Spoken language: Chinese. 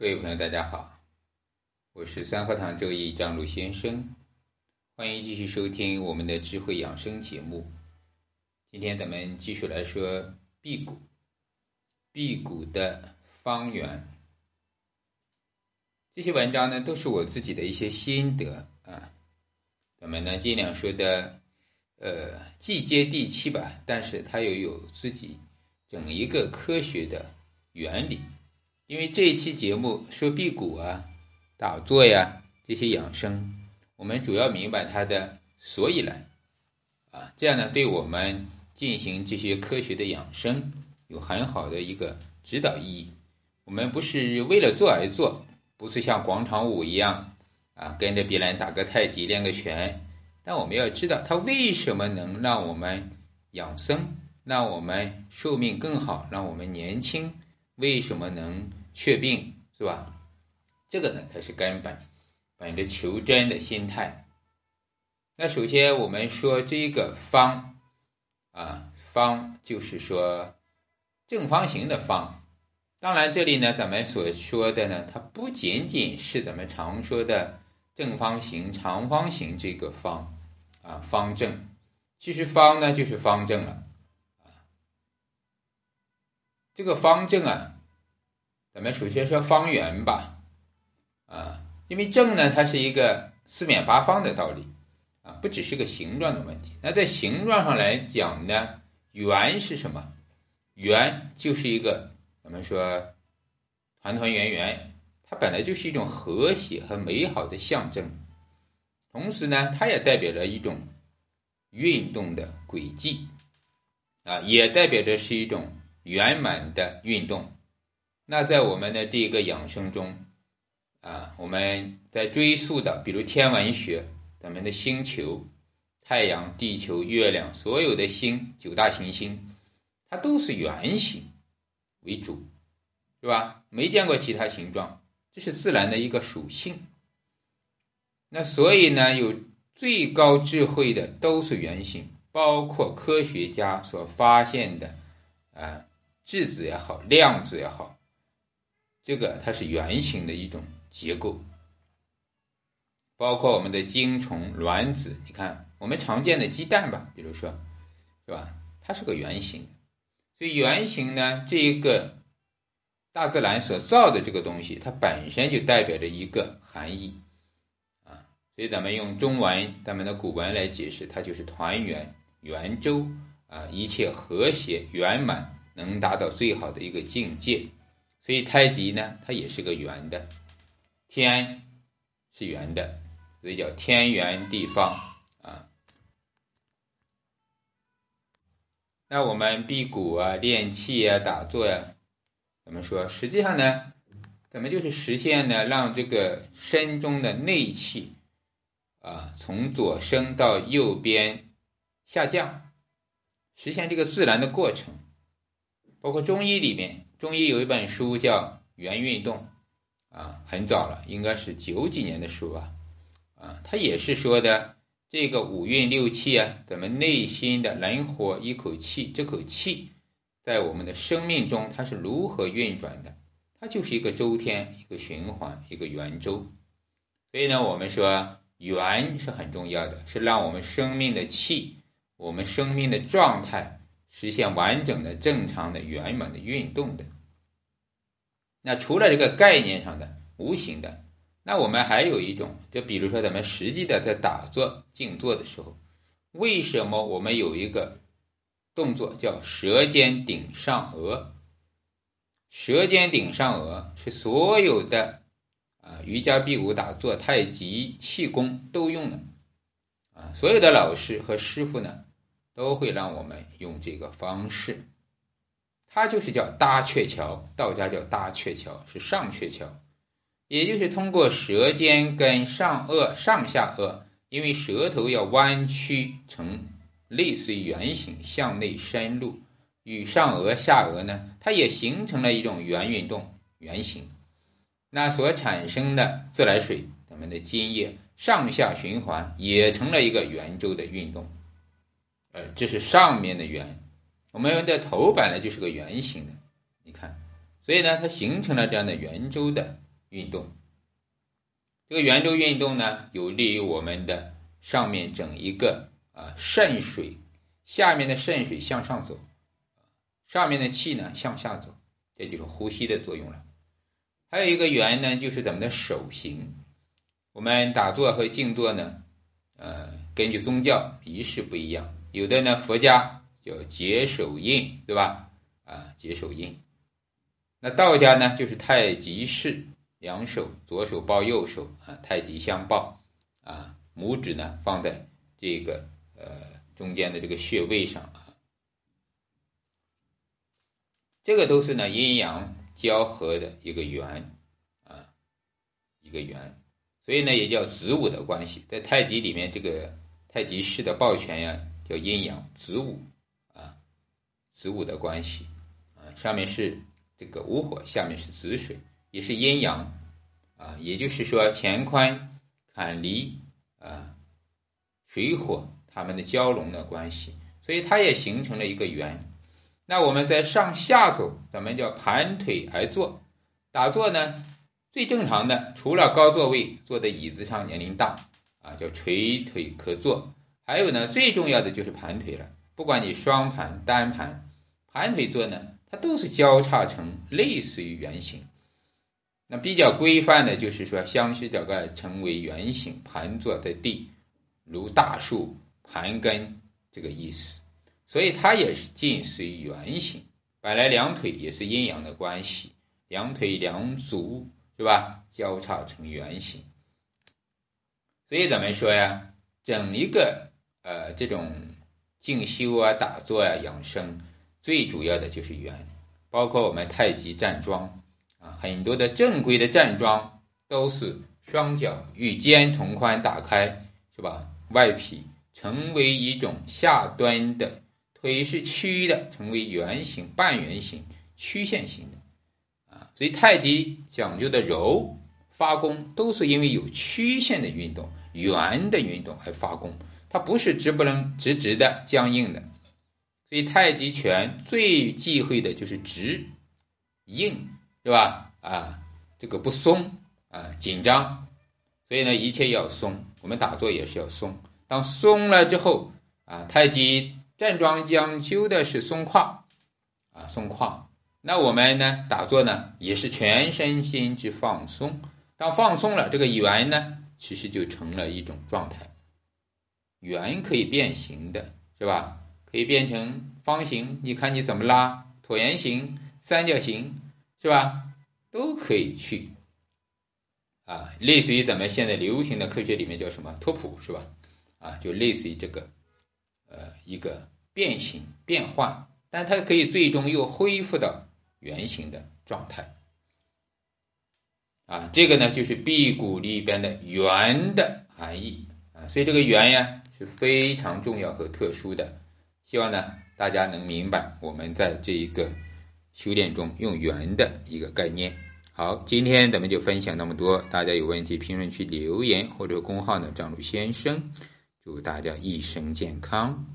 各位朋友，大家好，我是三合堂周易张璐先生，欢迎继续收听我们的智慧养生节目。今天咱们继续来说辟谷，辟谷的方圆。这些文章呢，都是我自己的一些心得啊，咱们呢尽量说的，呃，既接地气吧，但是它又有自己整一个科学的原理。因为这一期节目说辟谷啊、打坐呀这些养生，我们主要明白它的所以然，啊，这样呢对我们进行这些科学的养生有很好的一个指导意义。我们不是为了做而做，不是像广场舞一样啊跟着别人打个太极、练个拳，但我们要知道它为什么能让我们养生，让我们寿命更好，让我们年轻，为什么能？确病是吧？这个呢才是根本，本着求真的心态。那首先我们说这个方啊，方就是说正方形的方。当然这里呢，咱们所说的呢，它不仅仅是咱们常说的正方形、长方形这个方啊，方正。其实方呢就是方正了啊，这个方正啊。咱们首先说方圆吧，啊，因为正呢，它是一个四面八方的道理，啊，不只是个形状的问题。那在形状上来讲呢，圆是什么？圆就是一个咱们说团团圆圆，它本来就是一种和谐和美好的象征，同时呢，它也代表着一种运动的轨迹，啊，也代表着是一种圆满的运动。那在我们的这个养生中，啊，我们在追溯的，比如天文学，咱们的星球，太阳、地球、月亮，所有的星，九大行星，它都是圆形为主，是吧？没见过其他形状，这是自然的一个属性。那所以呢，有最高智慧的都是圆形，包括科学家所发现的，啊，质子也好，量子也好。这个它是圆形的一种结构，包括我们的精虫、卵子，你看我们常见的鸡蛋吧，比如说，是吧？它是个圆形的，所以圆形呢，这一个大自然所造的这个东西，它本身就代表着一个含义啊。所以咱们用中文、咱们的古文来解释，它就是团圆、圆周啊，一切和谐圆满，能达到最好的一个境界。所以太极呢，它也是个圆的，天是圆的，所以叫天圆地方啊。那我们辟谷啊、练气啊、打坐呀，怎么说？实际上呢，咱们就是实现呢，让这个身中的内气啊，从左升到右边下降，实现这个自然的过程。包括中医里面。中医有一本书叫《元运动》，啊，很早了，应该是九几年的书吧，啊，它也是说的这个五运六气啊，咱们内心的人活一口气，这口气在我们的生命中它是如何运转的？它就是一个周天，一个循环，一个圆周。所以呢，我们说圆是很重要的，是让我们生命的气，我们生命的状态。实现完整的、正常的、圆满的运动的。那除了这个概念上的、无形的，那我们还有一种，就比如说咱们实际的在打坐、静坐的时候，为什么我们有一个动作叫舌尖顶上颚？舌尖顶上颚是所有的啊瑜伽、辟谷、打坐、太极、气功都用的啊，所有的老师和师傅呢。都会让我们用这个方式，它就是叫搭鹊桥，道家叫搭鹊桥，是上鹊桥，也就是通过舌尖跟上颚、上下颚，因为舌头要弯曲成类似于圆形向内深入，与上颚、下颚呢，它也形成了一种圆运动、圆形，那所产生的自来水，咱们的津液上下循环，也成了一个圆周的运动。呃，这是上面的圆，我们的头本来就是个圆形的，你看，所以呢，它形成了这样的圆周的运动。这个圆周运动呢，有利于我们的上面整一个啊肾水，下面的肾水向上走，上面的气呢向下走，这就是呼吸的作用了。还有一个圆呢，就是咱们的手型。我们打坐和静坐呢，呃，根据宗教仪式不一样，有的呢佛家叫结手印，对吧？啊，结手印。那道家呢，就是太极式，两手，左手抱右手啊，太极相抱啊，拇指呢放在这个呃中间的这个穴位上啊，这个都是呢阴阳交合的一个圆啊，一个圆。所以呢，也叫子午的关系，在太极里面，这个太极式的抱拳呀，叫阴阳子午啊，子午的关系啊，上面是这个午火，下面是子水，也是阴阳啊，也就是说乾坤坎离啊，水火它们的交融的关系，所以它也形成了一个圆。那我们在上下走，咱们叫盘腿而坐，打坐呢？最正常的，除了高座位坐在椅子上年龄大啊，叫垂腿可坐。还有呢，最重要的就是盘腿了。不管你双盘、单盘，盘腿坐呢，它都是交叉成类似于圆形。那比较规范的就是说，相膝脚盖成为圆形，盘坐在地，如大树盘根这个意思。所以它也是近似于圆形。本来两腿也是阴阳的关系，两腿两足。是吧？交叉成圆形，所以咱们说呀，整一个呃这种静修啊、打坐呀、养生，最主要的就是圆。包括我们太极站桩啊，很多的正规的站桩都是双脚与肩同宽打开，是吧？外劈成为一种下端的，腿是曲的，成为圆形、半圆形、曲线型的啊。所以太极讲究的柔发功，都是因为有曲线的运动、圆的运动而发功，它不是直不能直直的、僵硬的。所以太极拳最忌讳的就是直、硬，是吧？啊，这个不松啊，紧张。所以呢，一切要松。我们打坐也是要松。当松了之后啊，太极站桩讲究的是松胯啊，松胯。那我们呢？打坐呢，也是全身心之放松。当放松了，这个圆呢，其实就成了一种状态。圆可以变形的，是吧？可以变成方形，你看你怎么拉？椭圆形、三角形，是吧？都可以去。啊，类似于咱们现在流行的科学里面叫什么拓扑，是吧？啊，就类似于这个，呃，一个变形变化，但它可以最终又恢复到。圆形的状态，啊，这个呢就是辟谷里边的圆的含义啊，所以这个圆呀是非常重要和特殊的，希望呢大家能明白我们在这一个修炼中用圆的一个概念。好，今天咱们就分享那么多，大家有问题评论区留言或者公号呢张鲁先生，祝大家一生健康。